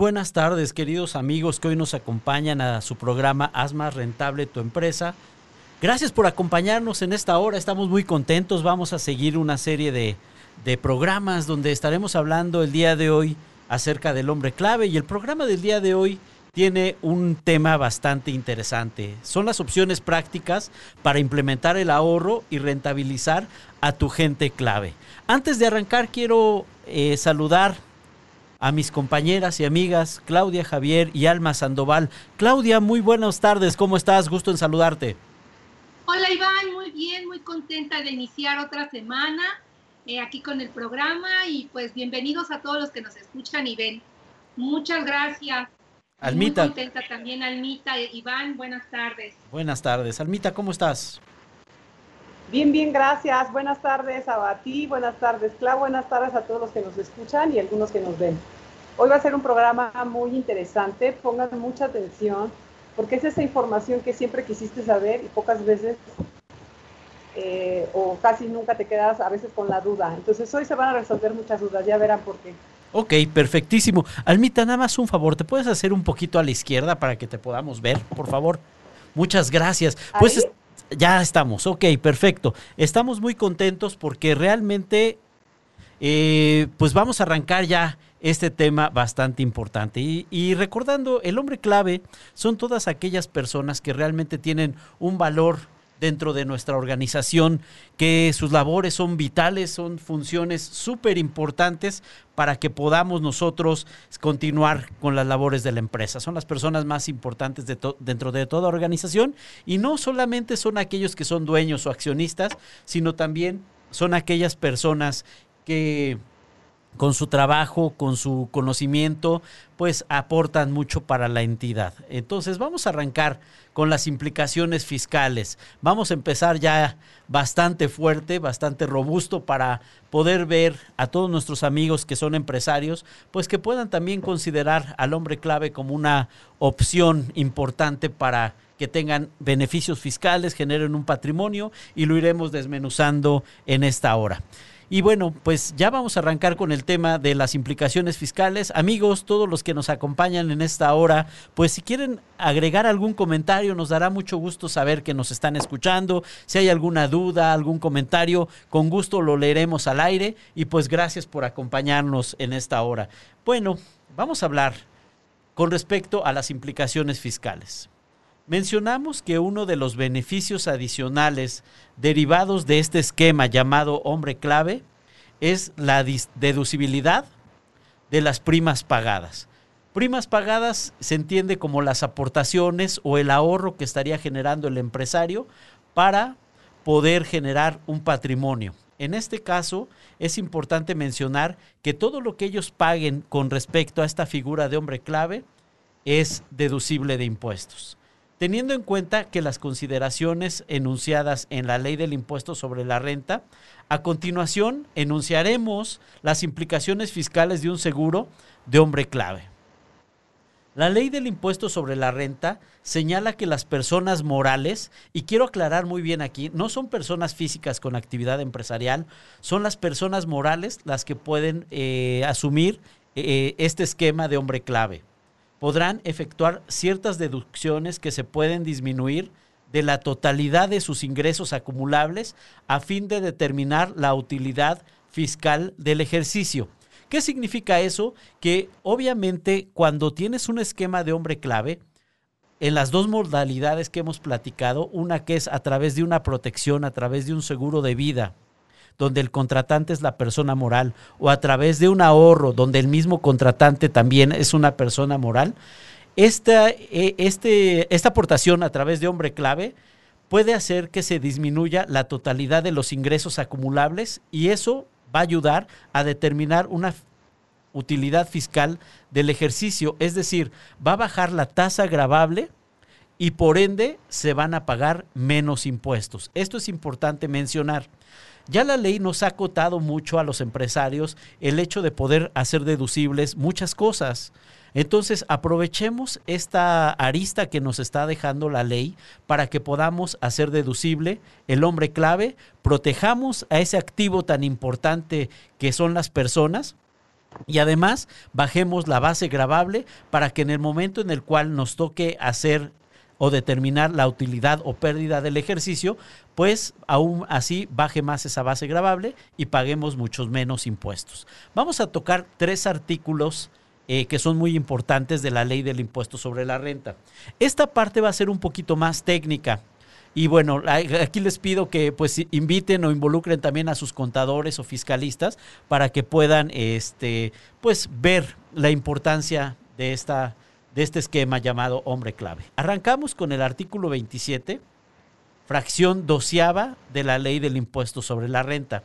Buenas tardes, queridos amigos que hoy nos acompañan a su programa Haz más rentable tu empresa. Gracias por acompañarnos en esta hora, estamos muy contentos, vamos a seguir una serie de, de programas donde estaremos hablando el día de hoy acerca del hombre clave y el programa del día de hoy tiene un tema bastante interesante. Son las opciones prácticas para implementar el ahorro y rentabilizar a tu gente clave. Antes de arrancar, quiero eh, saludar a mis compañeras y amigas Claudia Javier y Alma Sandoval. Claudia, muy buenas tardes, ¿cómo estás? Gusto en saludarte. Hola Iván, muy bien, muy contenta de iniciar otra semana eh, aquí con el programa y pues bienvenidos a todos los que nos escuchan y ven. Muchas gracias. Almita. Muy contenta también, Almita. Iván, buenas tardes. Buenas tardes. Almita, ¿cómo estás? Bien, bien, gracias. Buenas tardes a ti, buenas tardes, Clau, buenas tardes a todos los que nos escuchan y algunos que nos ven. Hoy va a ser un programa muy interesante, pongan mucha atención, porque es esa información que siempre quisiste saber y pocas veces eh, o casi nunca te quedas a veces con la duda. Entonces hoy se van a resolver muchas dudas, ya verán por qué. Ok, perfectísimo. Almita, nada más un favor, ¿te puedes hacer un poquito a la izquierda para que te podamos ver, por favor? Muchas gracias. Pues ya estamos, ok, perfecto. Estamos muy contentos porque realmente, eh, pues vamos a arrancar ya este tema bastante importante. Y, y, recordando, el hombre clave son todas aquellas personas que realmente tienen un valor dentro de nuestra organización, que sus labores son vitales, son funciones súper importantes para que podamos nosotros continuar con las labores de la empresa. Son las personas más importantes de dentro de toda organización y no solamente son aquellos que son dueños o accionistas, sino también son aquellas personas que con su trabajo, con su conocimiento, pues aportan mucho para la entidad. Entonces vamos a arrancar con las implicaciones fiscales. Vamos a empezar ya bastante fuerte, bastante robusto para poder ver a todos nuestros amigos que son empresarios, pues que puedan también considerar al hombre clave como una opción importante para que tengan beneficios fiscales, generen un patrimonio y lo iremos desmenuzando en esta hora. Y bueno, pues ya vamos a arrancar con el tema de las implicaciones fiscales. Amigos, todos los que nos acompañan en esta hora, pues si quieren agregar algún comentario, nos dará mucho gusto saber que nos están escuchando. Si hay alguna duda, algún comentario, con gusto lo leeremos al aire. Y pues gracias por acompañarnos en esta hora. Bueno, vamos a hablar con respecto a las implicaciones fiscales. Mencionamos que uno de los beneficios adicionales derivados de este esquema llamado hombre clave es la deducibilidad de las primas pagadas. Primas pagadas se entiende como las aportaciones o el ahorro que estaría generando el empresario para poder generar un patrimonio. En este caso, es importante mencionar que todo lo que ellos paguen con respecto a esta figura de hombre clave es deducible de impuestos teniendo en cuenta que las consideraciones enunciadas en la ley del impuesto sobre la renta, a continuación enunciaremos las implicaciones fiscales de un seguro de hombre clave. La ley del impuesto sobre la renta señala que las personas morales, y quiero aclarar muy bien aquí, no son personas físicas con actividad empresarial, son las personas morales las que pueden eh, asumir eh, este esquema de hombre clave podrán efectuar ciertas deducciones que se pueden disminuir de la totalidad de sus ingresos acumulables a fin de determinar la utilidad fiscal del ejercicio. ¿Qué significa eso? Que obviamente cuando tienes un esquema de hombre clave, en las dos modalidades que hemos platicado, una que es a través de una protección, a través de un seguro de vida, donde el contratante es la persona moral, o a través de un ahorro, donde el mismo contratante también es una persona moral, esta, eh, este, esta aportación a través de hombre clave puede hacer que se disminuya la totalidad de los ingresos acumulables y eso va a ayudar a determinar una utilidad fiscal del ejercicio, es decir, va a bajar la tasa gravable y por ende se van a pagar menos impuestos. Esto es importante mencionar. Ya la ley nos ha acotado mucho a los empresarios el hecho de poder hacer deducibles muchas cosas. Entonces, aprovechemos esta arista que nos está dejando la ley para que podamos hacer deducible el hombre clave, protejamos a ese activo tan importante que son las personas Y además bajemos la base grabable para que en el momento en el cual nos toque hacer o determinar la utilidad o pérdida del ejercicio, pues aún así baje más esa base grabable y paguemos muchos menos impuestos. Vamos a tocar tres artículos eh, que son muy importantes de la ley del impuesto sobre la renta. Esta parte va a ser un poquito más técnica. Y bueno, aquí les pido que pues inviten o involucren también a sus contadores o fiscalistas para que puedan este pues ver la importancia de esta de este esquema llamado hombre clave. Arrancamos con el artículo 27, fracción doceava de la ley del impuesto sobre la renta.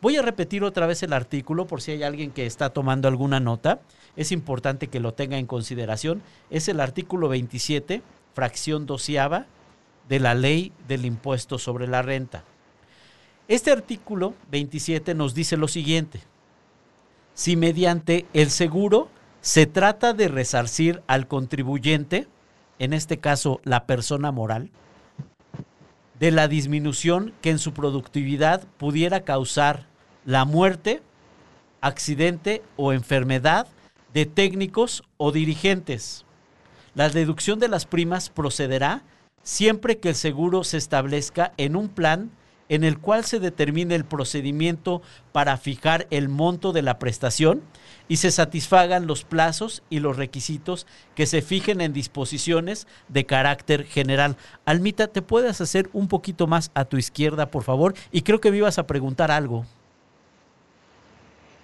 Voy a repetir otra vez el artículo por si hay alguien que está tomando alguna nota. Es importante que lo tenga en consideración. Es el artículo 27, fracción doceava de la ley del impuesto sobre la renta. Este artículo 27 nos dice lo siguiente. Si mediante el seguro se trata de resarcir al contribuyente, en este caso la persona moral, de la disminución que en su productividad pudiera causar la muerte, accidente o enfermedad de técnicos o dirigentes. La deducción de las primas procederá siempre que el seguro se establezca en un plan en el cual se determine el procedimiento para fijar el monto de la prestación y se satisfagan los plazos y los requisitos que se fijen en disposiciones de carácter general. Almita, ¿te puedes hacer un poquito más a tu izquierda, por favor? Y creo que me ibas a preguntar algo.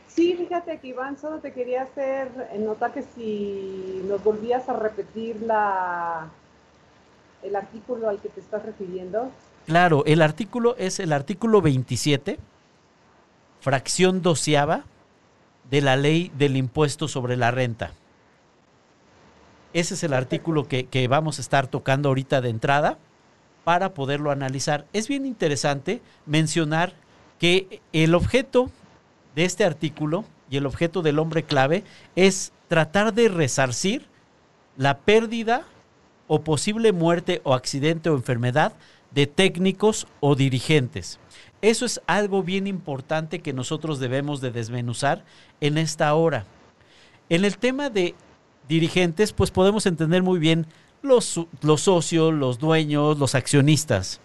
Sí, fíjate que Iván, solo te quería hacer notar que si nos volvías a repetir la, el artículo al que te estás refiriendo. Claro, el artículo es el artículo 27, fracción doceava de la ley del impuesto sobre la renta. Ese es el artículo que, vamos a estar tocando ahorita de entrada para poderlo analizar. Es bien interesante mencionar que el objeto de este artículo y el objeto del hombre clave es tratar de resarcir la pérdida o posible muerte o accidente o enfermedad de técnicos o dirigentes. Eso es algo bien importante que nosotros debemos de desmenuzar en esta hora. En el tema de dirigentes, pues podemos entender muy bien los, los socios, los dueños, los accionistas.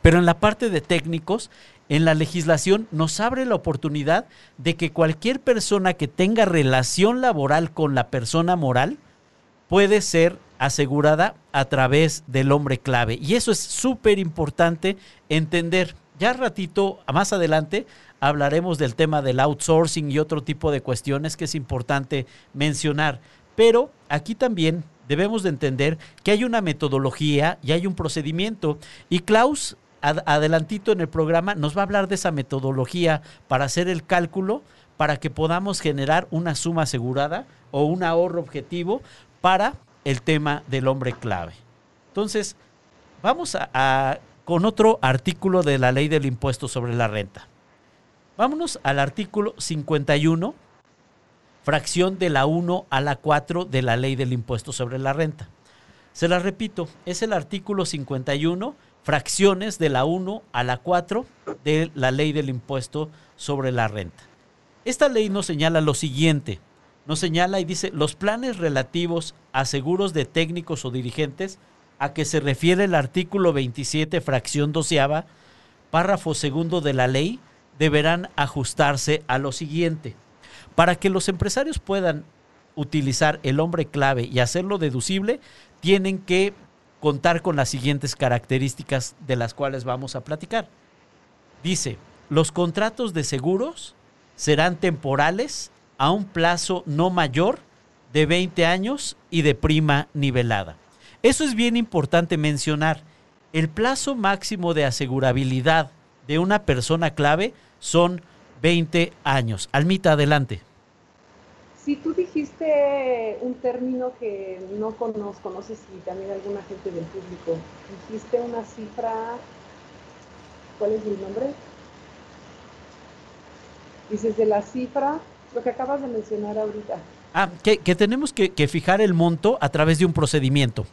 Pero en la parte de técnicos, en la legislación nos abre la oportunidad de que cualquier persona que tenga relación laboral con la persona moral puede ser asegurada a través del hombre clave. Y eso es súper importante entender. Ya ratito, más adelante, hablaremos del tema del outsourcing y otro tipo de cuestiones que es importante mencionar. Pero aquí también debemos de entender que hay una metodología y hay un procedimiento. Y Klaus, adelantito en el programa, nos va a hablar de esa metodología para hacer el cálculo para que podamos generar una suma asegurada o un ahorro objetivo para el tema del hombre clave. Entonces, vamos a con otro artículo de la ley del impuesto sobre la renta. Vámonos al artículo 51, fracción de la 1 a la 4 de la ley del impuesto sobre la renta. Se la repito, es el artículo 51, fracciones de la 1 a la 4 de la ley del impuesto sobre la renta. Esta ley nos señala lo siguiente, nos señala y dice, los planes relativos a seguros de técnicos o dirigentes a que se refiere el artículo 27, fracción doceava, párrafo segundo de la ley, deberán ajustarse a lo siguiente. Para que los empresarios puedan utilizar el hombre clave y hacerlo deducible, tienen que contar con las siguientes características de las cuales vamos a platicar. Dice, los contratos de seguros serán temporales a un plazo no mayor de 20 años y de prima nivelada. Eso es bien importante mencionar. El plazo máximo de asegurabilidad de una persona clave son 20 años. Almita, adelante. Si tú dijiste un término que no conozco, no sé si también alguna gente del público, dijiste una cifra, ¿cuál es el nombre? Dices de la cifra, lo que acabas de mencionar ahorita. Ah, que, tenemos que fijar el monto a través de un procedimiento.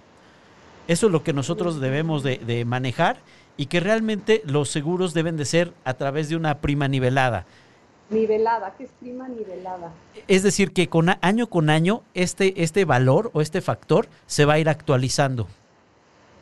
Eso es lo que nosotros debemos de, manejar y que realmente los seguros deben de ser a través de una prima nivelada. Nivelada, ¿qué es prima nivelada? Es decir, que con año con año este, este valor o este factor se va a ir actualizando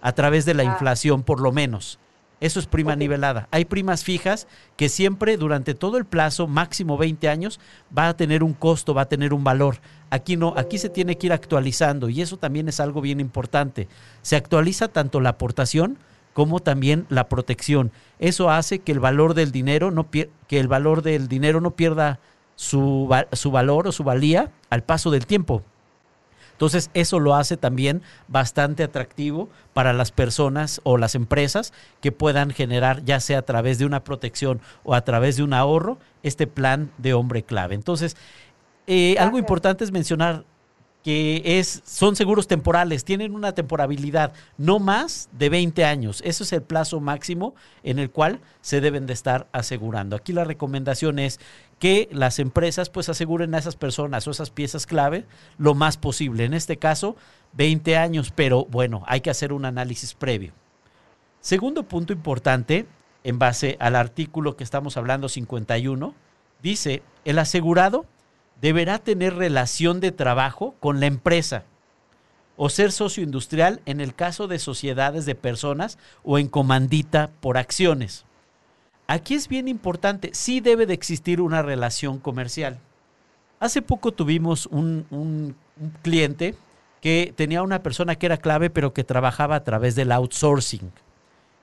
a través de la ah. inflación, por lo menos. Eso es prima nivelada. Hay primas fijas que siempre durante todo el plazo, máximo 20 años, va a tener un costo, va a tener un valor. Aquí no, aquí se tiene que ir actualizando y eso también es algo bien importante. Se actualiza tanto la aportación como también la protección. Eso hace que el valor del dinero no que el valor del dinero no pierda su, su valor o su valía al paso del tiempo. Entonces, eso lo hace también bastante atractivo para las personas o las empresas que puedan generar, ya sea a través de una protección o a través de un ahorro, este plan de hombre clave. Entonces, eh, algo importante es mencionar que es, son seguros temporales, tienen una temporabilidad no más de 20 años. Eso es el plazo máximo en el cual se deben de estar asegurando. Aquí la recomendación es que las empresas pues aseguren a esas personas o esas piezas clave lo más posible. En este caso, 20 años, pero bueno, hay que hacer un análisis previo. Segundo punto importante, en base al artículo que estamos hablando 51, dice, el asegurado deberá tener relación de trabajo con la empresa o ser socio industrial en el caso de sociedades de personas o en comandita por acciones. Aquí es bien importante, sí debe de existir una relación comercial. Hace poco tuvimos un, cliente que tenía una persona que era clave pero que trabajaba a través del outsourcing,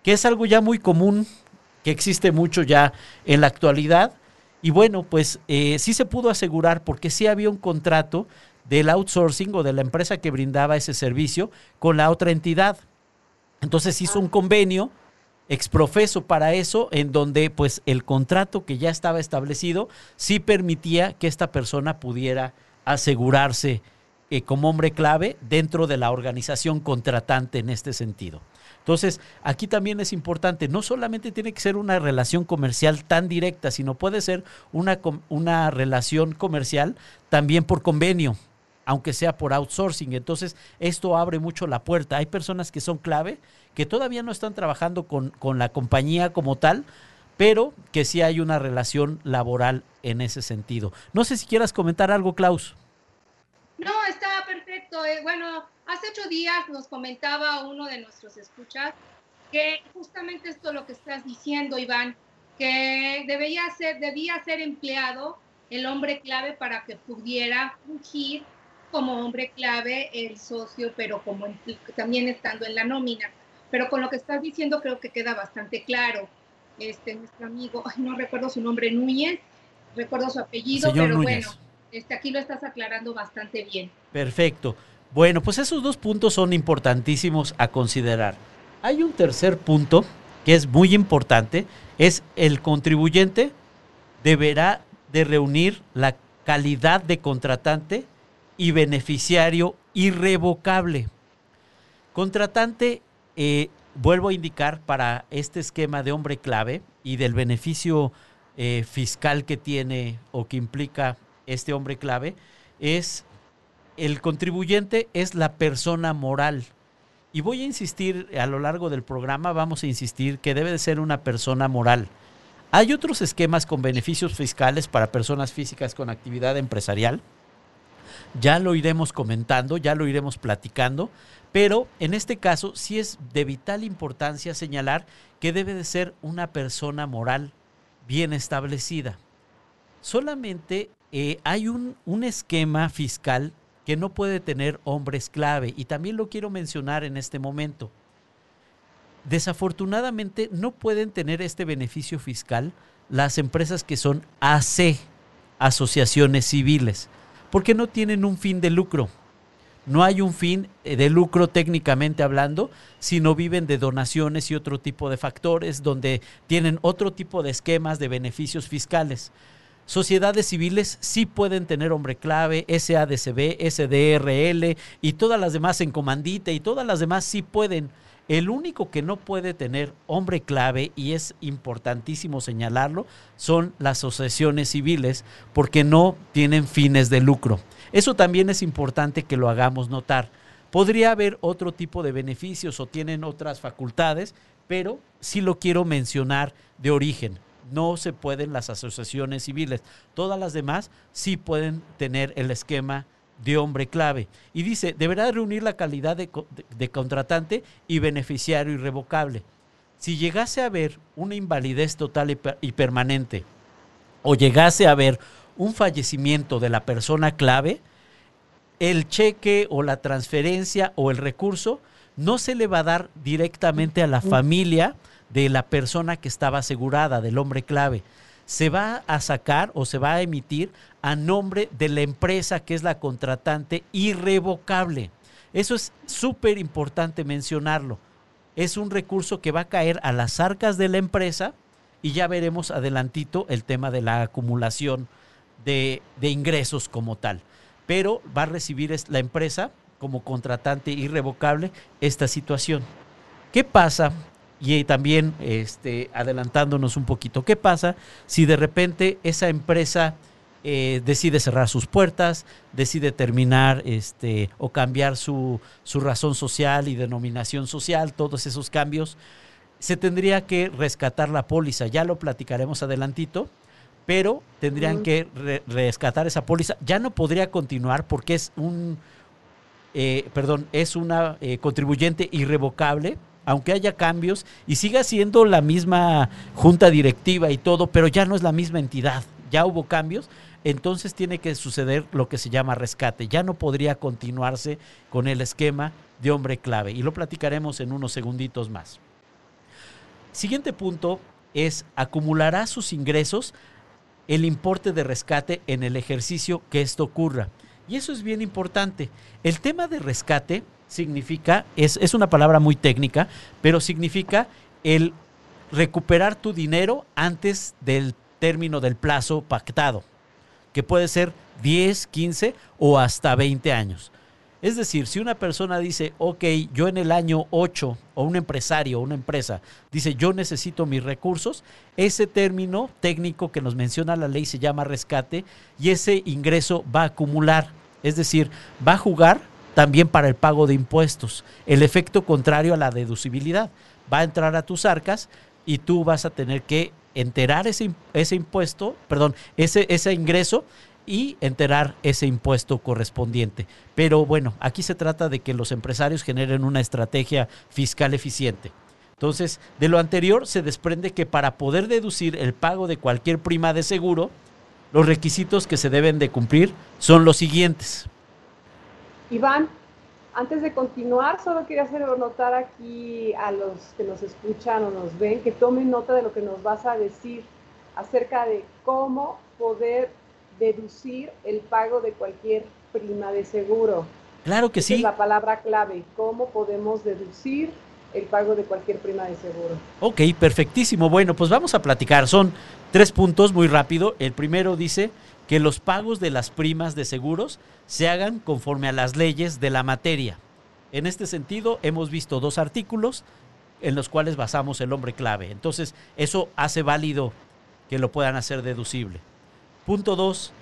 que es algo ya muy común, que existe mucho ya en la actualidad y bueno, pues eh, sí se pudo asegurar porque sí había un contrato del outsourcing o de la empresa que brindaba ese servicio con la otra entidad. Entonces hizo un convenio exprofeso para eso, en donde pues el contrato que ya estaba establecido sí permitía que esta persona pudiera asegurarse eh, como hombre clave dentro de la organización contratante en este sentido. Entonces, aquí también es importante, no solamente tiene que ser una relación comercial tan directa, sino puede ser una, una relación comercial también por convenio, aunque sea por outsourcing. Entonces, esto abre mucho la puerta. Hay personas que son clave, que todavía no están trabajando con, con la compañía como tal, pero que sí hay una relación laboral en ese sentido. No sé si quieras comentar algo, Klaus. No, está perfecto. Eh, bueno, hace ocho días nos comentaba uno de nuestros escuchas que justamente esto lo que estás diciendo, Iván, que debía ser, debía ser empleado el hombre clave para que pudiera fungir como hombre clave el socio, pero como también estando en la nómina. Pero con lo que estás diciendo creo que queda bastante claro. Este, nuestro amigo, no recuerdo su nombre, Núñez, recuerdo su apellido, pero bueno este, aquí lo estás aclarando bastante bien. Perfecto. Bueno, pues esos dos puntos son importantísimos a considerar. Hay un tercer punto que es muy importante, es el contribuyente deberá de reunir la calidad de contratante y beneficiario irrevocable. Contratante, eh, vuelvo a indicar, para este esquema de hombre clave y del beneficio eh, fiscal que tiene o que implica este hombre clave, es el contribuyente es la persona moral. Y voy a insistir a lo largo del programa, vamos a insistir que debe de ser una persona moral. Hay otros esquemas con beneficios fiscales para personas físicas con actividad empresarial. Ya lo iremos comentando, ya lo iremos platicando, pero en este caso sí es de vital importancia señalar que debe de ser una persona moral bien establecida. Solamente eh, hay un, un esquema fiscal que no puede tener hombres clave y también lo quiero mencionar en este momento. Desafortunadamente no pueden tener este beneficio fiscal las empresas que son AC, asociaciones civiles, porque no tienen un fin de lucro. No hay un fin eh, de lucro técnicamente hablando, sino viven de donaciones y otro tipo de factores donde tienen otro tipo de esquemas de beneficios fiscales. Sociedades civiles sí pueden tener hombre clave, SADCB, SDRL y todas las demás en comandita y todas las demás sí pueden. El único que no puede tener hombre clave, y es importantísimo señalarlo, son las asociaciones civiles porque no tienen fines de lucro. Eso también es importante que lo hagamos notar. Podría haber otro tipo de beneficios o tienen otras facultades, pero sí lo quiero mencionar de origen no se pueden las asociaciones civiles. Todas las demás sí pueden tener el esquema de hombre clave. Y dice, deberá reunir la calidad de, de, contratante y beneficiario irrevocable. Si llegase a haber una invalidez total y, y permanente o llegase a haber un fallecimiento de la persona clave, el cheque o la transferencia o el recurso no se le va a dar directamente a la familia de la persona que estaba asegurada, del hombre clave. Se va a sacar o se va a emitir a nombre de la empresa que es la contratante irrevocable. Eso es súper importante mencionarlo. Es un recurso que va a caer a las arcas de la empresa y ya veremos adelantito el tema de la acumulación de, de ingresos como tal. Pero va a recibir la empresa como contratante irrevocable esta situación. ¿Qué pasa y también este, adelantándonos un poquito, ¿qué pasa si de repente esa empresa eh, decide cerrar sus puertas, decide terminar este, o cambiar su, su razón social y denominación social, todos esos cambios? Se tendría que rescatar la póliza, ya lo platicaremos adelantito, pero tendrían que rescatar esa póliza. Ya no podría continuar porque es un, eh, perdón, es una eh, contribuyente irrevocable aunque haya cambios y siga siendo la misma junta directiva y todo, pero ya no es la misma entidad, ya hubo cambios, entonces tiene que suceder lo que se llama rescate, ya no podría continuarse con el esquema de hombre clave y lo platicaremos en unos segunditos más. Siguiente punto es acumulará sus ingresos el importe de rescate en el ejercicio que esto ocurra. Y eso es bien importante. El tema de rescate significa, es, es una palabra muy técnica, pero significa el recuperar tu dinero antes del término del plazo pactado, que puede ser 10, 15 o hasta 20 años. Es decir, si una persona dice, ok, yo en el año 8, o un empresario, una empresa, dice, yo necesito mis recursos, ese término técnico que nos menciona la ley se llama rescate y ese ingreso va a acumular. Es decir, va a jugar también para el pago de impuestos. El efecto contrario a la deducibilidad. Va a entrar a tus arcas y tú vas a tener que enterar ese, ese impuesto, perdón, ese, ese ingreso y enterar ese impuesto correspondiente. Pero bueno, aquí se trata de que los empresarios generen una estrategia fiscal eficiente. Entonces, de lo anterior se desprende que para poder deducir el pago de cualquier prima de seguro, los requisitos que se deben de cumplir son los siguientes. Iván, antes de continuar, solo quería hacer notar aquí a los que nos escuchan o nos ven que tomen nota de lo que nos vas a decir acerca de cómo poder deducir el pago de cualquier prima de seguro. Claro que sí. Es la palabra clave, cómo podemos deducir el pago de cualquier prima de seguro. Ok, perfectísimo. Bueno, pues vamos a platicar. Son tres puntos muy rápido. El primero dice que los pagos de las primas de seguros se hagan conforme a las leyes de la materia. En este sentido, hemos visto dos artículos en los cuales basamos el hombre clave. Entonces, eso hace válido que lo puedan hacer deducible. Punto dos,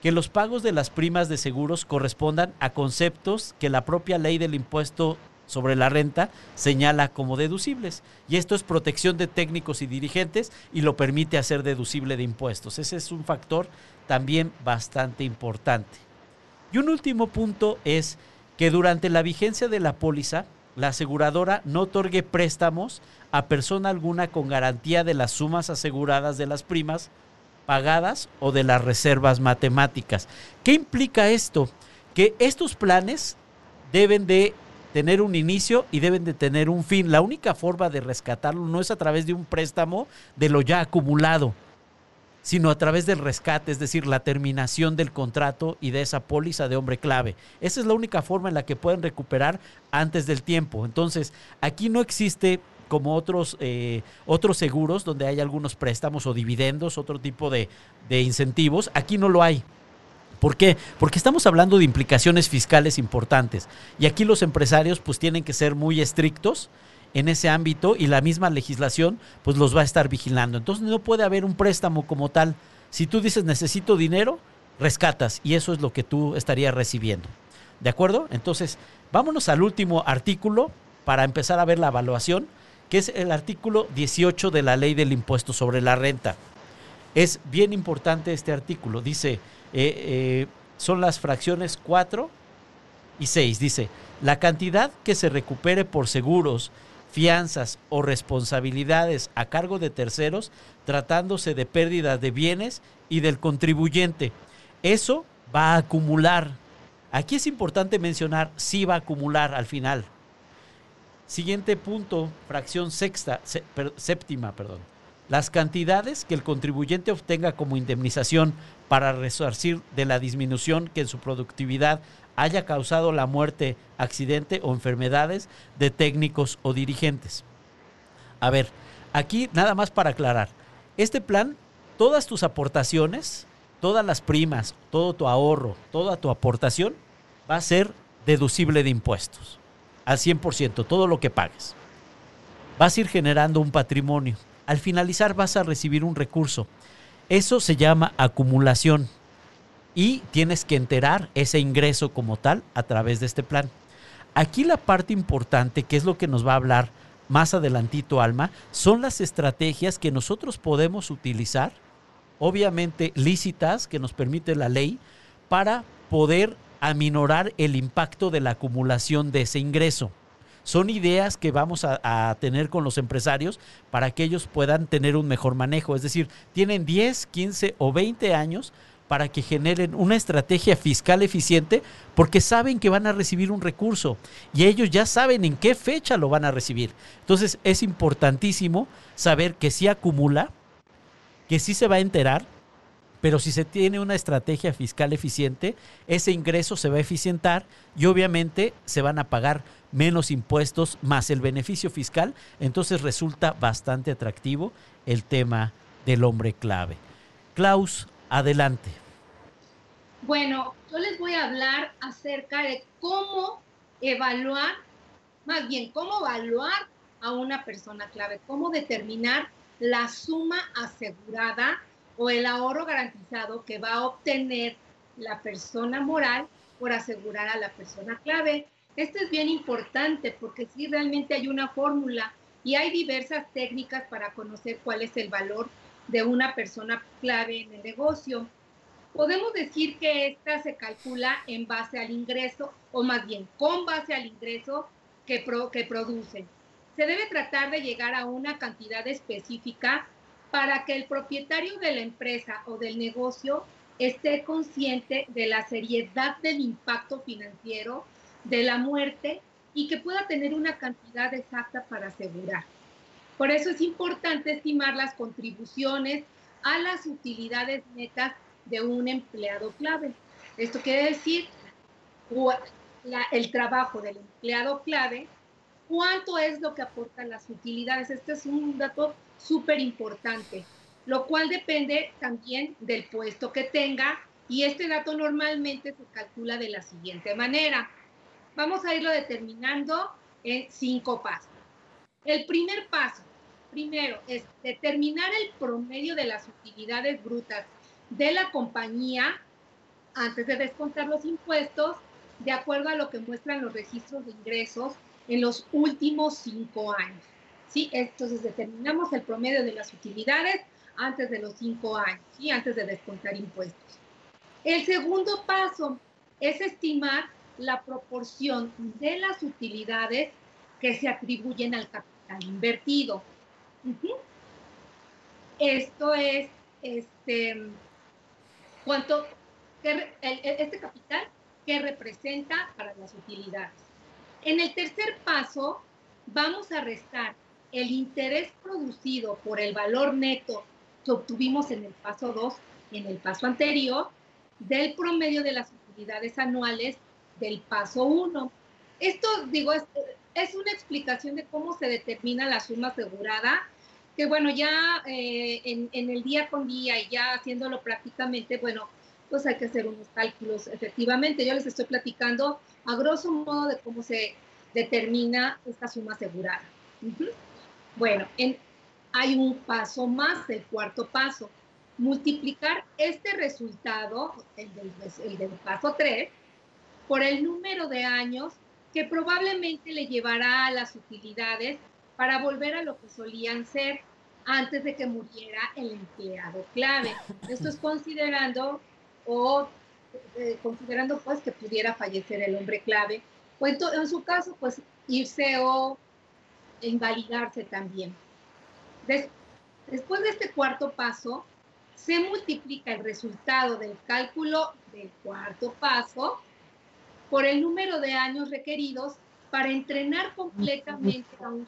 que los pagos de las primas de seguros correspondan a conceptos que la propia ley del impuesto sobre la renta señala como deducibles. Y esto es protección de técnicos y dirigentes y lo permite hacer deducible de impuestos. Ese es un factor también bastante importante. Y un último punto es que durante la vigencia de la póliza, la aseguradora no otorgue préstamos a persona alguna con garantía de las sumas aseguradas de las primas pagadas o de las reservas matemáticas. ¿Qué implica esto? Que estos planes deben de tener un inicio y deben de tener un fin. La única forma de rescatarlo no es a través de un préstamo de lo ya acumulado, sino a través del rescate, es decir, la terminación del contrato y de esa póliza de hombre clave. Esa es la única forma en la que pueden recuperar antes del tiempo. Entonces, aquí no existe como otros, eh, otros seguros donde hay algunos préstamos o dividendos, otro tipo de, de incentivos. Aquí no lo hay. ¿Por qué? Porque estamos hablando de implicaciones fiscales importantes y aquí los empresarios pues tienen que ser muy estrictos en ese ámbito y la misma legislación pues los va a estar vigilando. Entonces no puede haber un préstamo como tal. Si tú dices necesito dinero, rescatas y eso es lo que tú estarías recibiendo. ¿De acuerdo? Entonces, vámonos al último artículo para empezar a ver la evaluación, que es el artículo 18 de la ley del impuesto sobre la renta. es bien importante este artículo. Dice, eh, eh, son las fracciones 4 y 6. Dice, la cantidad que se recupere por seguros, fianzas o responsabilidades a cargo de terceros, tratándose de pérdida de bienes y del contribuyente. Eso va a acumular. Aquí es importante mencionar si va a acumular al final. Siguiente punto, fracción sexta, séptima, perdón. Las cantidades que el contribuyente obtenga como indemnización para resarcir de la disminución que en su productividad haya causado la muerte, accidente o enfermedades de técnicos o dirigentes. A ver, aquí nada más para aclarar. Este plan, todas tus aportaciones, todas las primas, todo tu ahorro, toda tu aportación va a ser deducible de impuestos. Al 100%, todo lo que pagues. Vas a ir generando un patrimonio. Al finalizar vas a recibir un recurso. Eso se llama acumulación y tienes que enterar ese ingreso como tal a través de este plan. Aquí la parte importante, que es lo que nos va a hablar más adelantito Alma, son las estrategias que nosotros podemos utilizar, obviamente lícitas, que nos permite la ley, para poder aminorar el impacto de la acumulación de ese ingreso. Son ideas que vamos a, tener con los empresarios para que ellos puedan tener un mejor manejo. Es decir, tienen 10, 15 o 20 años para que generen una estrategia fiscal eficiente porque saben que van a recibir un recurso y ellos ya saben en qué fecha lo van a recibir. Entonces es importantísimo saber que si acumula, que sí se va a enterar, pero si se tiene una estrategia fiscal eficiente, ese ingreso se va a eficientar y obviamente se van a pagar menos impuestos más el beneficio fiscal, entonces resulta bastante atractivo el tema del hombre clave. Klaus, Adelante. Bueno, yo les voy a hablar acerca de cómo evaluar, más bien, cómo evaluar a una persona clave, cómo determinar la suma asegurada o el ahorro garantizado que va a obtener la persona moral por asegurar a la persona clave. Esto es bien importante porque sí realmente hay una fórmula y hay diversas técnicas para conocer cuál es el valor de una persona clave en el negocio. Podemos decir que esta se calcula en base al ingreso, o más bien con base al ingreso que, que producen. Se debe tratar de llegar a una cantidad específica para que el propietario de la empresa o del negocio esté consciente de la seriedad del impacto financiero de la muerte y que pueda tener una cantidad exacta para asegurar. Por eso es importante estimar las contribuciones a las utilidades netas de un empleado clave. Esto quiere decir el trabajo del empleado clave, cuánto es lo que aportan las utilidades. Este es un dato súper importante, lo cual depende también del puesto que tenga y este dato normalmente se calcula de la siguiente manera. Vamos a irlo determinando en cinco pasos. El primer paso, primero, es determinar el promedio de las utilidades brutas de la compañía antes de descontar los impuestos, de acuerdo a lo que muestran los registros de ingresos en los últimos cinco años. ¿Sí? Entonces determinamos el promedio de las utilidades antes de los cinco años, y antes de descontar impuestos. El segundo paso es estimar la proporción de las utilidades que se atribuyen al capital invertido. Esto es, este, cuánto, este capital que representa para las utilidades. En el tercer paso, vamos a restar el interés producido por el valor neto que obtuvimos en el paso 2 y en el paso anterior del promedio de las utilidades anuales del paso 1. Esto, digo, es, una explicación de cómo se determina la suma asegurada, que bueno, ya eh, en, el día con día y ya haciéndolo prácticamente, bueno, pues hay que hacer unos cálculos efectivamente. Yo les estoy platicando a grosso modo de cómo se determina esta suma asegurada. Bueno, hay un paso más, el cuarto paso, multiplicar este resultado, el del, el del paso 3, por el número de años que probablemente le llevará a las utilidades para volver a lo que solían ser. antes de que muriera el empleado clave. Esto es considerando o eh, considerando pues que pudiera fallecer el hombre clave en, en su caso pues irse o invalidarse también. después de este cuarto paso, se multiplica el resultado del cálculo del cuarto paso por el número de años requeridos para entrenar completamente a un,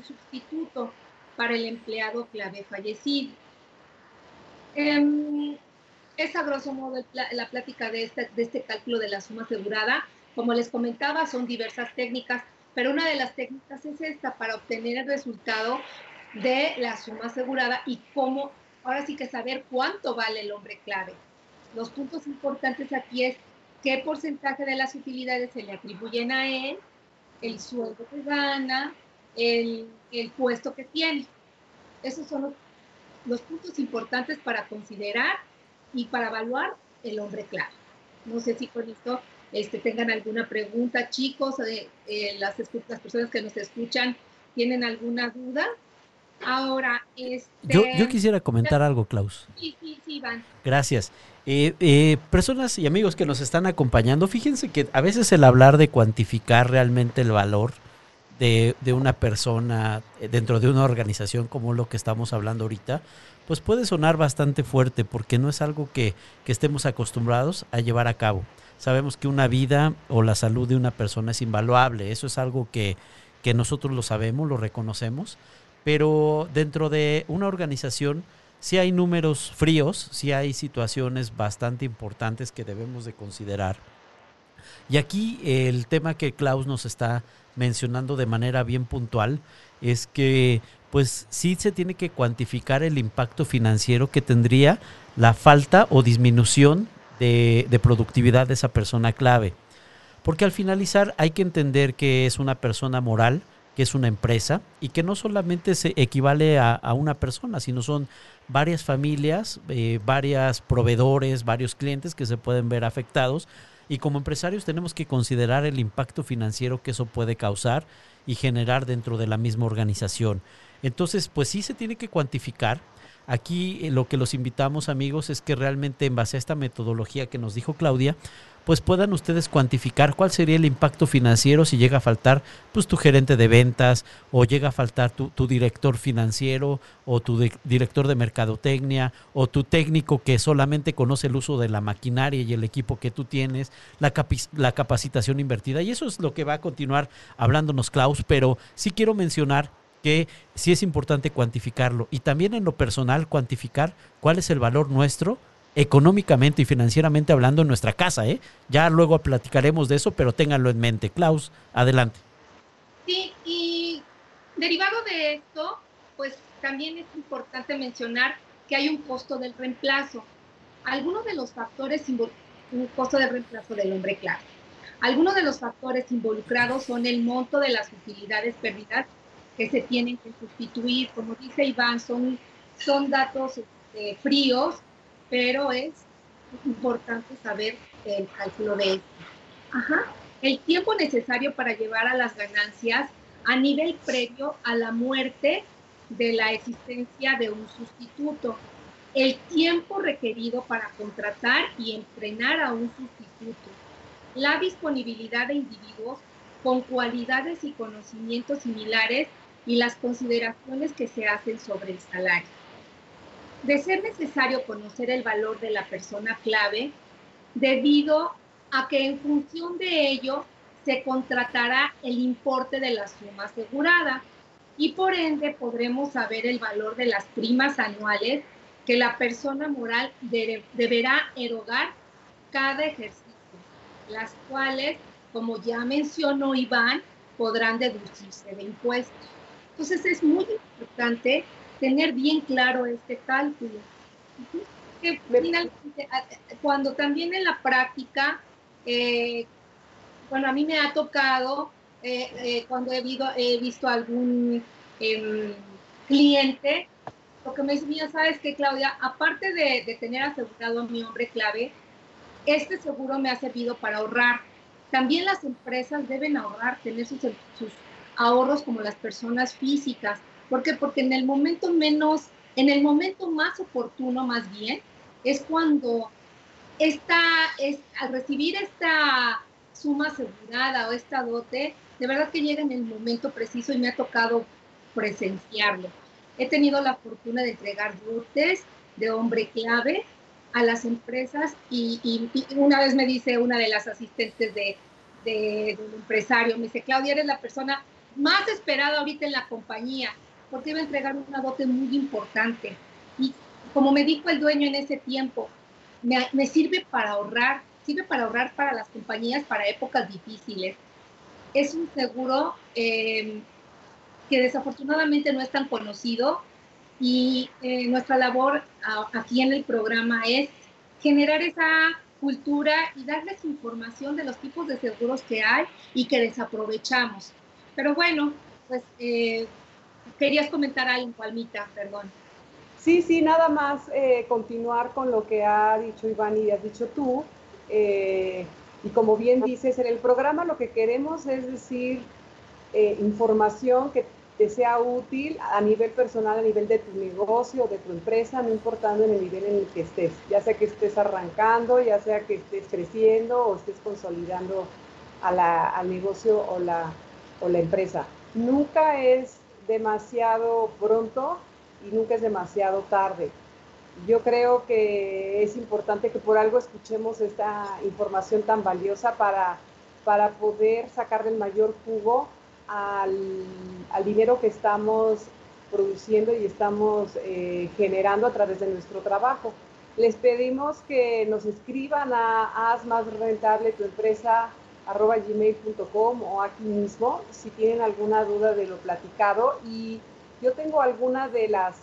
a sustituto para el empleado clave fallecido. Eh, es a grosso modo la, plática de este, de este cálculo de la suma asegurada. Como les comentaba, son diversas técnicas, pero una de las técnicas es esta para obtener el resultado de la suma asegurada y cómo, ahora sí que saber cuánto vale el hombre clave. Los puntos importantes aquí es qué porcentaje de las utilidades se le atribuyen a él, el sueldo que gana, el, el puesto que tiene. Esos son los, los, puntos importantes para considerar y para evaluar el hombre clave. No sé si con esto este, tengan alguna pregunta, chicos, eh, eh, las, las personas que nos escuchan tienen alguna duda. Ahora, este, yo, yo quisiera comentar algo, Klaus. Sí, sí, sí, Iván. Gracias. Eh, eh, personas y amigos que nos están acompañando, fíjense que a veces el hablar de cuantificar realmente el valor de, de, una persona dentro de una organización como lo que estamos hablando ahorita, pues puede sonar bastante fuerte porque no es algo que, que estemos acostumbrados a llevar a cabo. Sabemos que una vida o la salud de una persona es invaluable, eso es algo que, que nosotros lo sabemos, lo reconocemos, pero dentro de una organización sí hay números fríos, sí hay situaciones bastante importantes que debemos de considerar. Y aquí el tema que Klaus nos está mencionando de manera bien puntual es que pues sí se tiene que cuantificar el impacto financiero que tendría la falta o disminución de, productividad de esa persona clave. Porque al finalizar hay que entender que es una persona moral, que es una empresa y que no solamente se equivale a, a una persona, sino son varias familias, eh, varios proveedores, varios clientes que se pueden ver afectados. Y como empresarios tenemos que considerar el impacto financiero que eso puede causar y generar dentro de la misma organización. Entonces, pues sí se tiene que cuantificar. Aquí eh, lo que los invitamos amigos es que realmente en base a esta metodología que nos dijo Claudia, pues puedan ustedes cuantificar cuál sería el impacto financiero si llega a faltar pues tu gerente de ventas o llega a faltar tu, director financiero o tu director de mercadotecnia o tu técnico que solamente conoce el uso de la maquinaria y el equipo que tú tienes, la, capi la capacitación invertida. Y eso es lo que va a continuar hablándonos Klaus, pero sí quiero mencionar que sí es importante cuantificarlo y también en lo personal cuantificar cuál es el valor nuestro económicamente y financieramente hablando en nuestra casa. ¿eh? Ya luego platicaremos de eso, pero ténganlo en mente. Klaus, adelante. Sí, y derivado de esto, pues también es importante mencionar que hay un costo del reemplazo. Algunos de los factores, un costo de reemplazo del hombre clave. Algunos de los factores involucrados son el monto de las utilidades perdidas que se tienen que sustituir. Como dice Iván, son, son datos este, fríos pero es importante saber el cálculo de esto. Ajá. El tiempo necesario para llevar a las ganancias a nivel previo a la muerte de la existencia de un sustituto. El tiempo requerido para contratar y entrenar a un sustituto. La disponibilidad de individuos con cualidades y conocimientos similares y las consideraciones que se hacen sobre el salario. De ser necesario conocer el valor de la persona clave, debido a que en función de ello se contratará el importe de la suma asegurada y por ende podremos saber el valor de las primas anuales que la persona moral de, deberá erogar cada ejercicio, las cuales, como ya mencionó Iván, podrán deducirse de impuestos. Entonces es muy importante tener bien claro este cálculo. Que finalmente, cuando también en la práctica, eh, bueno, a mí me ha tocado, eh, eh, cuando he, visto, he visto algún em, cliente, lo que me dice, mira, ¿sabes qué, Claudia? Aparte de, de tener asegurado a mi hombre clave, este seguro me ha servido para ahorrar. También las empresas deben ahorrar, tener sus, sus ahorros como las personas físicas ¿Por qué? Porque en el momento menos, en el momento más oportuno, más bien, es cuando esta, es, al recibir esta suma asegurada o esta dote, de verdad que llega en el momento preciso y me ha tocado presenciarlo. He tenido la fortuna de entregar dotes de hombre clave a las empresas y, una vez me dice una de las asistentes de, de, del empresario, me dice, Claudia, eres la persona más esperada ahorita en la compañía, porque iba a entregar una dote muy importante. Y como me dijo el dueño en ese tiempo, me, me sirve para ahorrar, sirve para ahorrar para las compañías para épocas difíciles. Es un seguro eh, que desafortunadamente no es tan conocido y eh, nuestra labor aquí en el programa es generar esa cultura y darles información de los tipos de seguros que hay y que desaprovechamos. Pero bueno, pues eh, querías comentar algo, Palmita, perdón. Sí, sí, nada más eh, continuar con lo que ha dicho Iván y has dicho tú. y como bien dices, en el programa lo que queremos es decir información que te sea útil a nivel personal, a nivel de tu negocio de tu empresa, no importando en el nivel en el que estés, ya sea que estés arrancando, ya sea que estés creciendo o estés consolidando a la, al negocio o la, o la empresa. Nunca es demasiado pronto y nunca es demasiado tarde. Yo creo que es importante que por algo escuchemos esta información tan valiosa para, para poder sacar el mayor jugo al, dinero que estamos produciendo y estamos eh, generando a través de nuestro trabajo. Les pedimos que nos escriban a haz más rentable tu empresa arroba gmail.com o aquí mismo si tienen alguna duda de lo platicado y yo tengo alguna de las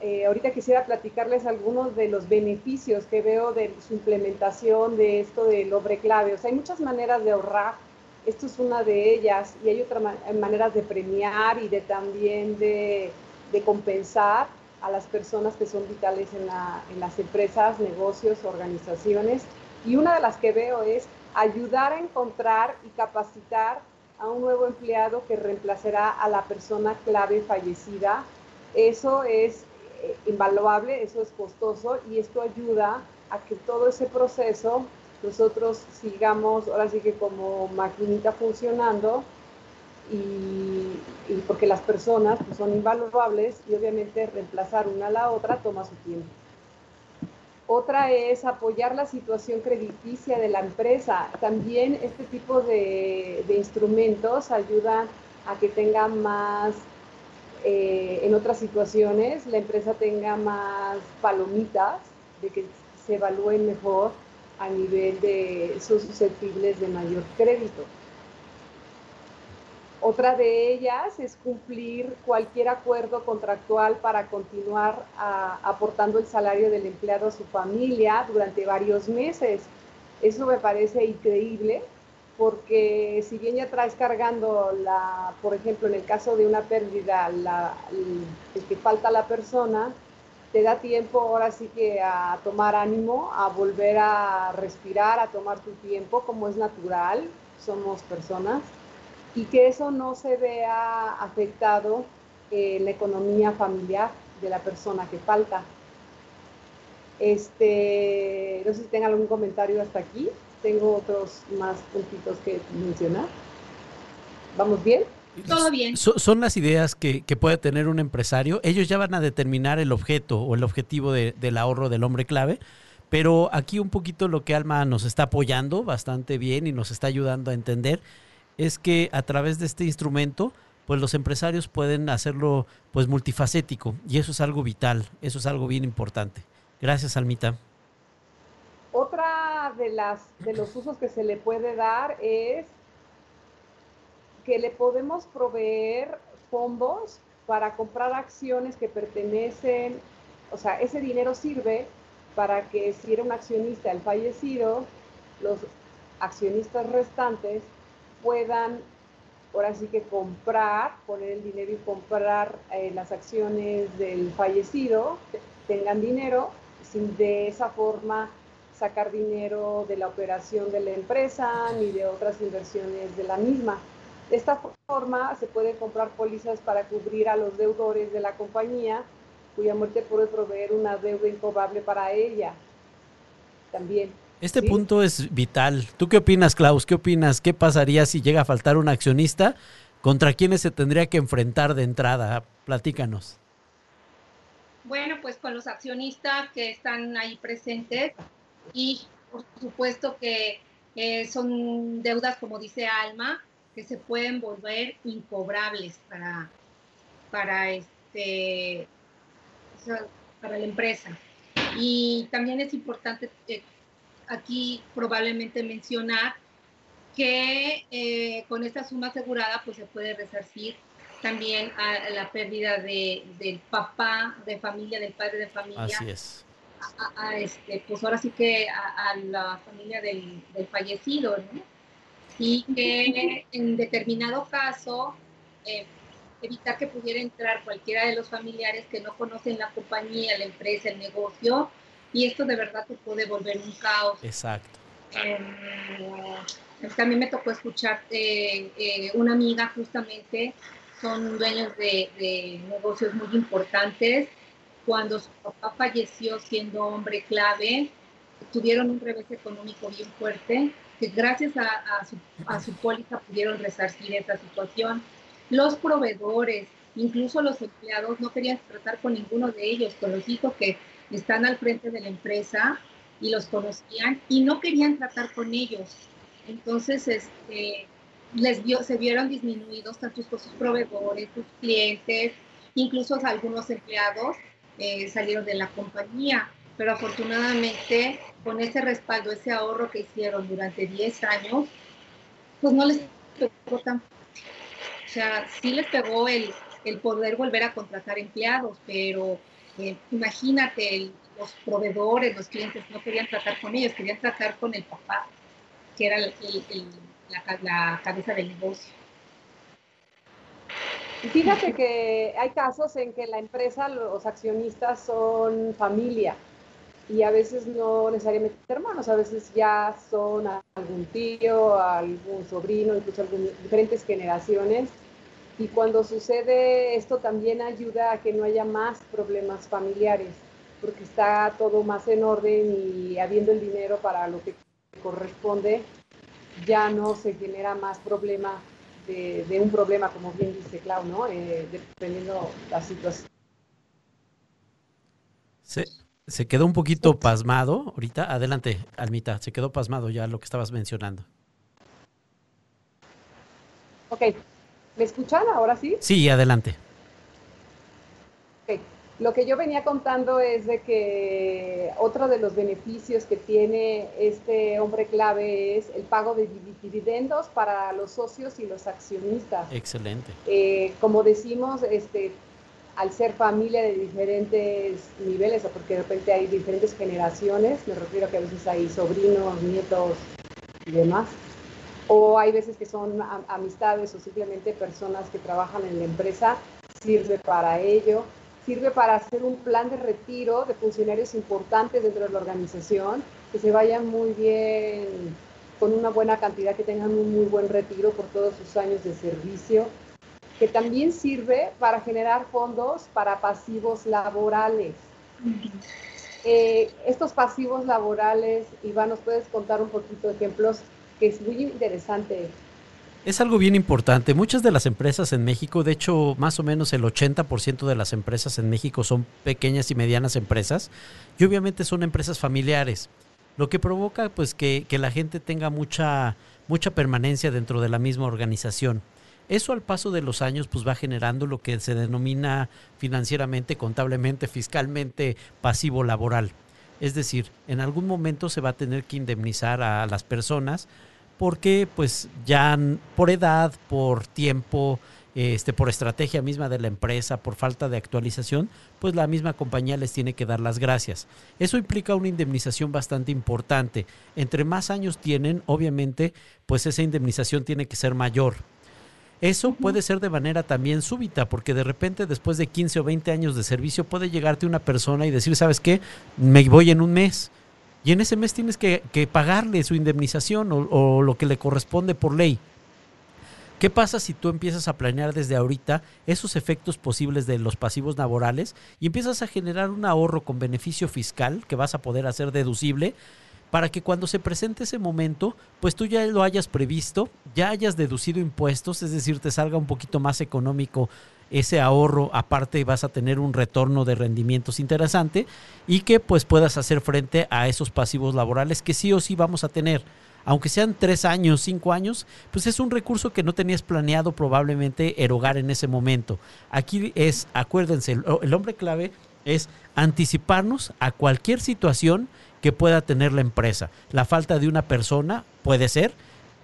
eh, ahorita quisiera platicarles algunos de los beneficios que veo de su implementación de esto del hombre clave. O sea, hay muchas maneras de ahorrar esto es una de ellas y hay otras maneras de premiar y de también de, compensar a las personas que son vitales en, en las empresas, negocios, organizaciones. Y una de las que veo es ayudar a encontrar y capacitar a un nuevo empleado que reemplazará a la persona clave fallecida. Eso es eh, invaluable, eso es costoso y esto ayuda a que todo ese proceso nosotros sigamos ahora sí que como maquinita funcionando y, porque las personas pues, son invaluables y obviamente reemplazar una a la otra toma su tiempo. Otra es apoyar la situación crediticia de la empresa. También este tipo de, instrumentos ayudan a que tenga más, eh, en otras situaciones, la empresa tenga más palomitas, de que se evalúen mejor a nivel de sus susceptibles de mayor crédito. Otra de ellas es cumplir cualquier acuerdo contractual para continuar ah, aportando el salario del empleado a su familia durante varios meses. Eso me parece increíble porque si bien ya traes cargando la, por ejemplo, en el caso de una pérdida, la, el que falta la persona, te da tiempo ahora sí que a tomar ánimo, a volver a respirar, a tomar tu tiempo como es natural, somos personas, y que eso no se vea afectado en la economía familiar de la persona que falta. Este, no sé si tenga algún comentario hasta aquí. Tengo otros más puntitos que mencionar. ¿Vamos bien? Todo bien. son las ideas que, puede tener un empresario. Ellos ya van a determinar el objeto o el objetivo del ahorro del hombre clave. Pero aquí un poquito lo que Alma nos está apoyando bastante bien y nos está ayudando a entender es que a través de este instrumento, pues los empresarios pueden hacerlo pues multifacético y eso es algo vital, eso es algo bien importante. Gracias, Almita. Otra de las de los usos que se le puede dar es que le podemos proveer fondos para comprar acciones que pertenecen, o sea, ese dinero sirve para que si era un accionista el fallecido, los accionistas restantes puedan ahora sí que comprar, poner el dinero y comprar eh, las acciones del fallecido, tengan dinero, sin de esa forma sacar dinero de la operación de la empresa ni de otras inversiones de la misma. De esta forma se pueden comprar pólizas para cubrir a los deudores de la compañía cuya muerte puede proveer una deuda incobrable para ella. También. Este punto es vital. ¿Tú qué opinas, Klaus? ¿Qué opinas? ¿Qué pasaría si llega a faltar un accionista? ¿Contra quiénes se tendría que enfrentar de entrada? Platícanos. Bueno, pues con los accionistas que están ahí presentes y por supuesto que eh, son deudas, como dice Alma, que se pueden volver incobrables para, para, este, para la empresa. Y también es importante eh, aquí probablemente mencionar que eh, con esta suma asegurada pues se puede resarcir también a la pérdida de, del papá de familia, del padre de familia. Así es. A, este, pues ahora sí que a, la familia del, fallecido, ¿no? Y que en determinado caso, eh, evitar que pudiera entrar cualquiera de los familiares que no conocen la compañía, la empresa, el negocio, y esto de verdad te puede volver un caos. Exacto. Eh, también me tocó escuchar eh, eh, una amiga justamente son dueños de, negocios muy importantes. Cuando su papá falleció siendo hombre clave, tuvieron un revés económico bien fuerte, que gracias a, su, a su póliza pudieron resarcir esa situación. Los proveedores, incluso los empleados, no querían tratar con ninguno de ellos, con los hijos que están al frente de la empresa y los conocían y no querían tratar con ellos. Entonces, este, les vio, se vieron disminuidos tanto sus proveedores, sus clientes, incluso algunos empleados eh, salieron de la compañía, pero afortunadamente con ese respaldo, ese ahorro que hicieron durante 10 años, pues no les pegó tan o sea, sí les pegó el, el poder volver a contratar empleados, pero eh, imagínate, los proveedores, los clientes no querían tratar con ellos, querían tratar con el papá, que era la, cabeza del negocio. fíjate que hay casos en que la empresa, los accionistas son familia y a veces no necesariamente hermanos, a veces ya son algún tío, algún sobrino, incluso diferentes generaciones. Y cuando sucede esto también ayuda a que no haya más problemas familiares, porque está todo más en orden y habiendo el dinero para lo que corresponde, ya no se genera más problema de, un problema, como bien dice Clau, ¿no? Eh, dependiendo la situación. Se, quedó un poquito pasmado ahorita. Adelante, Almita, se quedó pasmado ya lo que estabas mencionando. Ok, ¿me escuchan ahora sí? Sí, adelante. Lo que yo venía contando es de que otro de los beneficios que tiene este hombre clave es el pago de dividendos para los socios y los accionistas. Excelente. Eh, como decimos, este, al ser familia de diferentes niveles, o porque de repente hay diferentes generaciones, me refiero a que a veces hay sobrinos, nietos y demás, o hay veces que son amistades o simplemente personas que trabajan en la empresa, sirve para ello sirve para hacer un plan de retiro de funcionarios importantes dentro de la organización, que se vayan muy bien, con una buena cantidad, que tengan un muy buen retiro por todos sus años de servicio, que también sirve para generar fondos para pasivos laborales. Eh, estos pasivos laborales, Iván, ¿nos puedes contar un poquito de ejemplos? Que es muy interesante es algo bien importante. Muchas de las empresas en México, de hecho, más o menos el 80% de las empresas en México son pequeñas y medianas empresas y obviamente son empresas familiares, lo que provoca pues que, que la gente tenga mucha, mucha permanencia dentro de la misma organización. Eso al paso de los años pues va generando lo que se denomina financieramente, contablemente, fiscalmente pasivo laboral. Es decir, en algún momento se va a tener que indemnizar a las personas porque pues ya por edad, por tiempo, este, por estrategia misma de la empresa, por falta de actualización, pues la misma compañía les tiene que dar las gracias. Eso implica una indemnización bastante importante. Entre más años tienen, obviamente, pues esa indemnización tiene que ser mayor. Eso puede ser de manera también súbita, porque de repente después de 15 o 20 años de servicio puede llegarte una persona y decir, ¿sabes qué? Me voy en un mes y en ese mes tienes que, pagarle su indemnización o, lo que le corresponde por ley. ¿Qué pasa si tú empiezas a planear desde ahorita esos efectos posibles de los pasivos laborales y empiezas a generar un ahorro con beneficio fiscal que vas a poder hacer deducible? para que cuando se presente ese momento, pues tú ya lo hayas previsto, ya hayas deducido impuestos, es decir, te salga un poquito más económico ese ahorro, aparte vas a tener un retorno de rendimientos interesante y que pues puedas hacer frente a esos pasivos laborales que sí o sí vamos a tener aunque sean tres años, cinco años, pues es un recurso que no tenías planeado probablemente erogar en ese momento. Aquí es, acuérdense, el, hombre clave es anticiparnos a cualquier situación que pueda tener la empresa. La falta de una persona puede ser,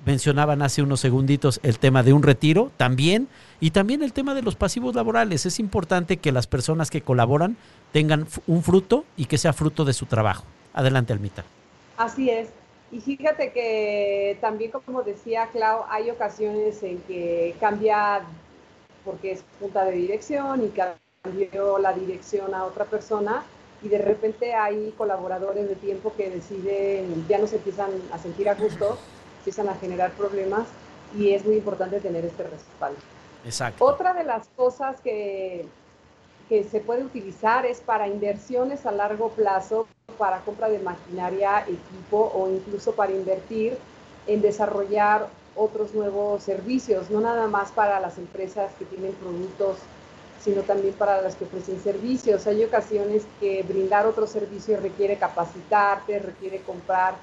mencionaban hace unos segunditos el tema de un retiro también y también el tema de los pasivos laborales. Es importante que las personas que colaboran tengan un fruto y que sea fruto de su trabajo. Adelante, Almita. Así es. Y fíjate que también, como decía Clau, hay ocasiones en que cambia porque es junta de dirección y cambió la dirección a otra persona y de repente hay colaboradores de tiempo que deciden, ya no se empiezan a sentir a gusto, empiezan a generar problemas y es muy importante tener este respaldo. Exacto. Otra de las cosas que, que se puede utilizar es para inversiones a largo plazo para compra de maquinaria, equipo o incluso para invertir en desarrollar otros nuevos servicios, no nada más para las empresas que tienen productos, sino también para las que ofrecen servicios. Hay ocasiones que brindar otro servicio requiere capacitarte, requiere comprar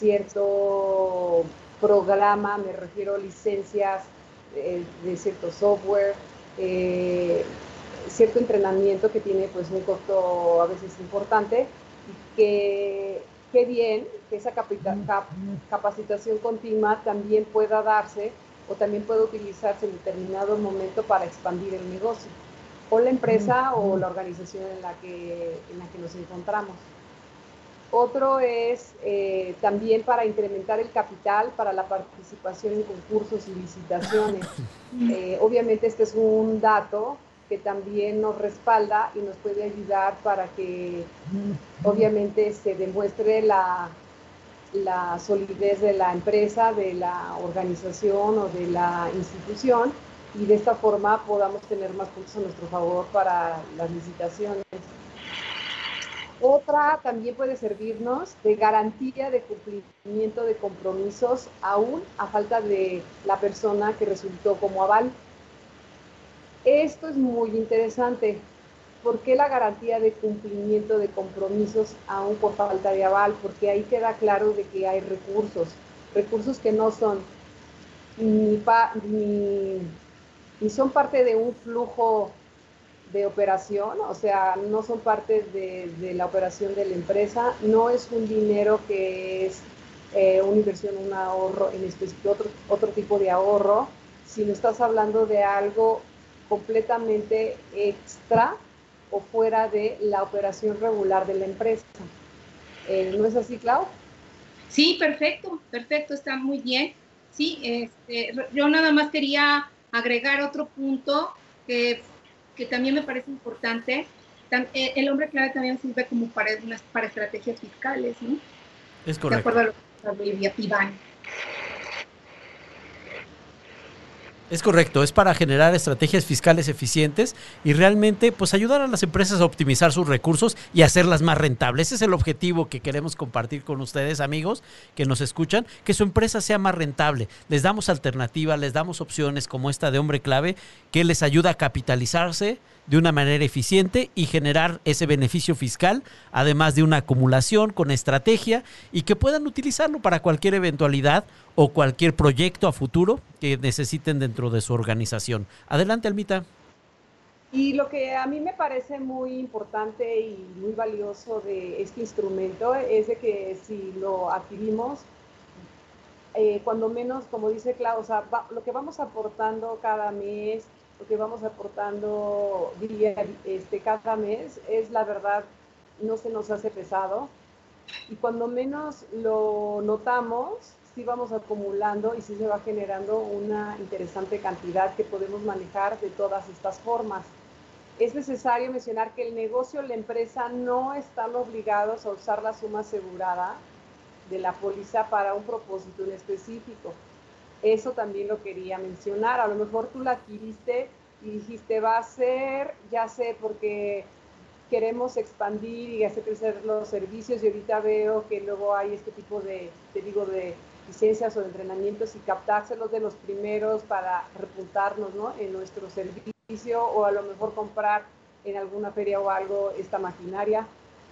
cierto programa, me refiero a licencias eh, de cierto software, eh, cierto entrenamiento que tiene pues un costo a veces importante que qué bien que esa capacitación continua también pueda darse o también pueda utilizarse en determinado momento para expandir el negocio o la empresa o la organización en la que, en la que nos encontramos. Otro es eh, también para incrementar el capital para la participación en concursos y licitaciones. Eh, obviamente este es un dato que también nos respalda y nos puede ayudar para que obviamente se demuestre la, la solidez de la empresa, de la organización o de la institución y de esta forma podamos tener más puntos a nuestro favor para las licitaciones. Otra también puede servirnos de garantía de cumplimiento de compromisos aún a falta de la persona que resultó como aval. Esto es muy interesante. ¿Por qué la garantía de cumplimiento de compromisos aún por falta de aval? Porque ahí queda claro de que hay recursos, recursos que no son ni, ni, son parte de un flujo de operación, o sea, no son parte de, la operación de la empresa, no es un dinero que es eh, una inversión, un ahorro en específico, otro, otro tipo de ahorro, sino estás hablando de algo completamente extra o fuera de la operación regular de la empresa. Eh, ¿No es así, Clau? Sí, perfecto, perfecto, está muy bien. Sí, este, yo nada más quería agregar otro punto que, que también me parece importante. Eh, el hombre clave también sirve como para, para estrategias fiscales, ¿no? Es correcto. De acuerdo a lo que Iván. Es correcto, es para generar estrategias fiscales eficientes y realmente pues ayudar a las empresas a optimizar sus recursos y hacerlas más rentables. Ese es el objetivo que queremos compartir con ustedes, amigos, que nos escuchan, que su empresa sea más rentable. Les damos alternativas, les damos opciones como esta de hombre clave que les ayuda a capitalizarse de una manera eficiente y generar ese beneficio fiscal, además de una acumulación con estrategia y que puedan utilizarlo para cualquier eventualidad o cualquier proyecto a futuro que necesiten dentro de su organización. Adelante, Almita. Y lo que a mí me parece muy importante y muy valioso de este instrumento es de que si lo adquirimos, eh, cuando menos, como dice Clau, lo que vamos aportando cada mes, lo que vamos aportando día, este, cada mes es la verdad, no se nos hace pesado. Y cuando menos lo notamos, sí vamos acumulando y sí se va generando una interesante cantidad que podemos manejar de todas estas formas. Es necesario mencionar que el negocio, la empresa no están obligados a usar la suma asegurada de la póliza para un propósito en específico Eso también lo quería mencionar. A lo mejor tú la adquiriste y dijiste, va a ser, ya sé, porque queremos expandir y hacer crecer los servicios y ahorita veo que luego hay este tipo de, te digo, de licencias o de entrenamientos y captárselos de los primeros para repuntarnos ¿no? en nuestro servicio o a lo mejor comprar en alguna feria o algo esta maquinaria.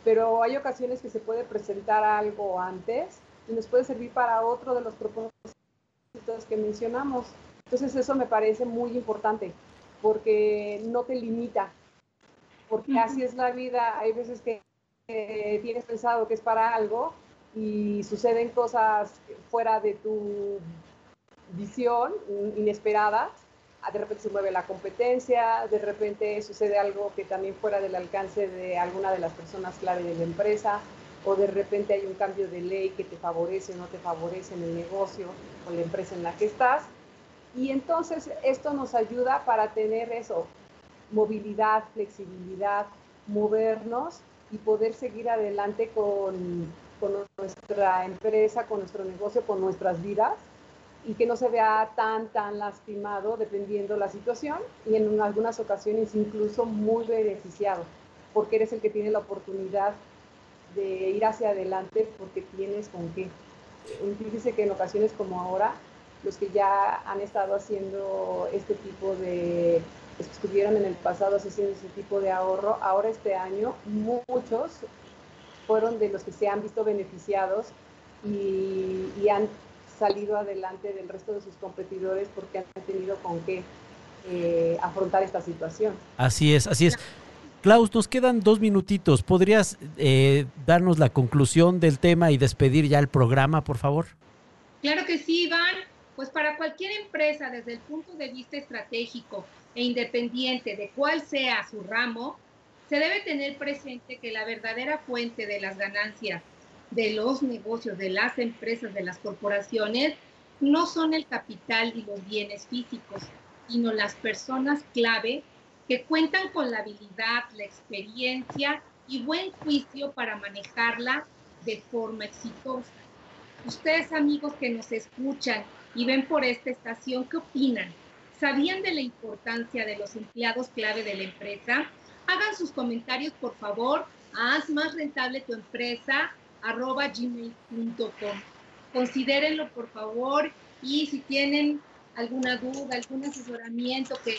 Pero hay ocasiones que se puede presentar algo antes y nos puede servir para otro de los propósitos que mencionamos. Entonces eso me parece muy importante porque no te limita, porque así es la vida. Hay veces que tienes pensado que es para algo y suceden cosas fuera de tu visión, inesperadas. De repente se mueve la competencia, de repente sucede algo que también fuera del alcance de alguna de las personas clave de la empresa, o de repente hay un cambio de ley que te favorece o no te favorece en el negocio o la empresa en la que estás. Y entonces esto nos ayuda para tener eso, movilidad, flexibilidad, movernos y poder seguir adelante con, con nuestra empresa, con nuestro negocio, con nuestras vidas y que no se vea tan, tan lastimado dependiendo la situación y en algunas ocasiones incluso muy beneficiado, porque eres el que tiene la oportunidad de ir hacia adelante porque tienes con qué. Dice que en ocasiones como ahora, los que ya han estado haciendo este tipo de, estuvieron en el pasado haciendo ese tipo de ahorro, ahora este año muchos fueron de los que se han visto beneficiados y, han salido adelante del resto de sus competidores porque han tenido con qué eh, afrontar esta situación. Así es, así es. Klaus, nos quedan dos minutitos. ¿Podrías eh, darnos la conclusión del tema y despedir ya el programa, por favor? Claro que sí, Iván. Pues para cualquier empresa, desde el punto de vista estratégico e independiente de cuál sea su ramo, se debe tener presente que la verdadera fuente de las ganancias de los negocios, de las empresas, de las corporaciones, no son el capital y los bienes físicos, sino las personas clave que cuentan con la habilidad, la experiencia y buen juicio para manejarla de forma exitosa. Ustedes amigos que nos escuchan y ven por esta estación, ¿qué opinan? ¿Sabían de la importancia de los empleados clave de la empresa? Hagan sus comentarios, por favor, haz más rentable tu empresa, arroba gmail.com. Considérenlo, por favor, y si tienen alguna duda, algún asesoramiento que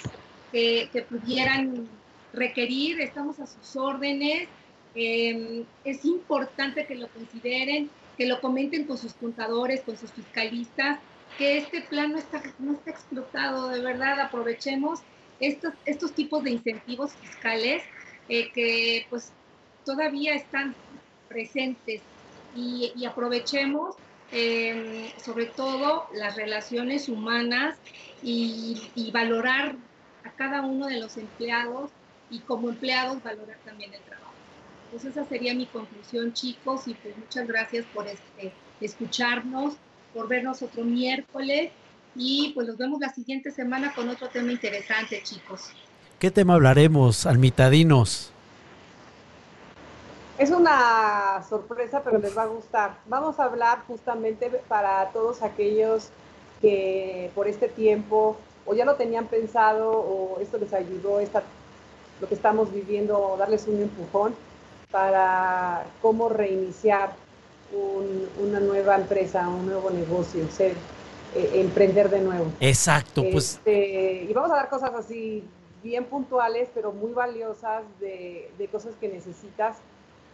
que, pudieran requerir, estamos a sus órdenes. Em, es importante que lo consideren, que lo comenten con sus contadores, con sus fiscalistas, que este plan está, no está explotado, de verdad, aprovechemos estos, estos tipos de incentivos fiscales eh, que pues todavía están presentes y, y aprovechemos em, sobre todo las relaciones humanas y, y valorar a cada uno de los empleados y como empleados valorar también el trabajo. Entonces esa sería mi conclusión, chicos, y pues muchas gracias por este, escucharnos, por vernos otro miércoles y pues nos vemos la siguiente semana con otro tema interesante, chicos. ¿Qué tema hablaremos, almitadinos? Es una sorpresa, pero les va a gustar. Vamos a hablar justamente para todos aquellos que por este tiempo o ya lo tenían pensado o esto les ayudó, esta, lo que estamos viviendo, darles un empujón para cómo reiniciar una nueva empresa, un nuevo negocio, ser, eh, emprender de nuevo. Exacto, pues. Este, y vamos a dar cosas así bien puntuales, pero muy valiosas de, de cosas que necesitas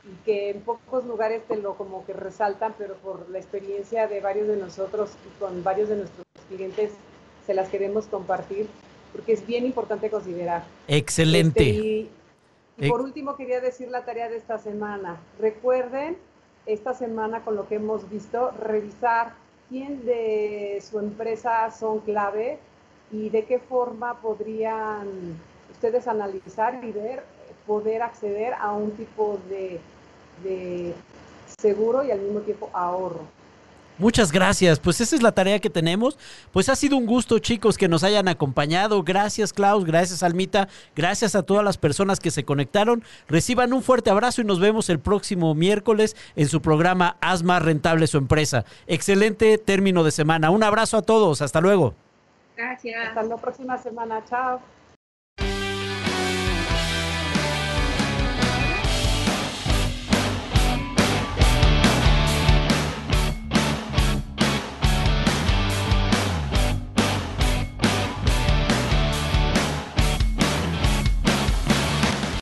y que en pocos lugares te lo como que resaltan, pero por la experiencia de varios de nosotros y con varios de nuestros clientes se las queremos compartir porque es bien importante considerar. Excelente. Este, y, por último quería decir la tarea de esta semana. Recuerden esta semana con lo que hemos visto, revisar quién de su empresa son clave y de qué forma podrían ustedes analizar y ver, poder acceder a un tipo de, de seguro y al mismo tiempo ahorro. Muchas gracias. Pues esa es la tarea que tenemos. Pues ha sido un gusto, chicos, que nos hayan acompañado. Gracias, Klaus. Gracias, Almita. Gracias a todas las personas que se conectaron. Reciban un fuerte abrazo y nos vemos el próximo miércoles en su programa Haz más rentable su empresa. Excelente término de semana. Un abrazo a todos. Hasta luego. Gracias. Hasta la próxima semana. Chao.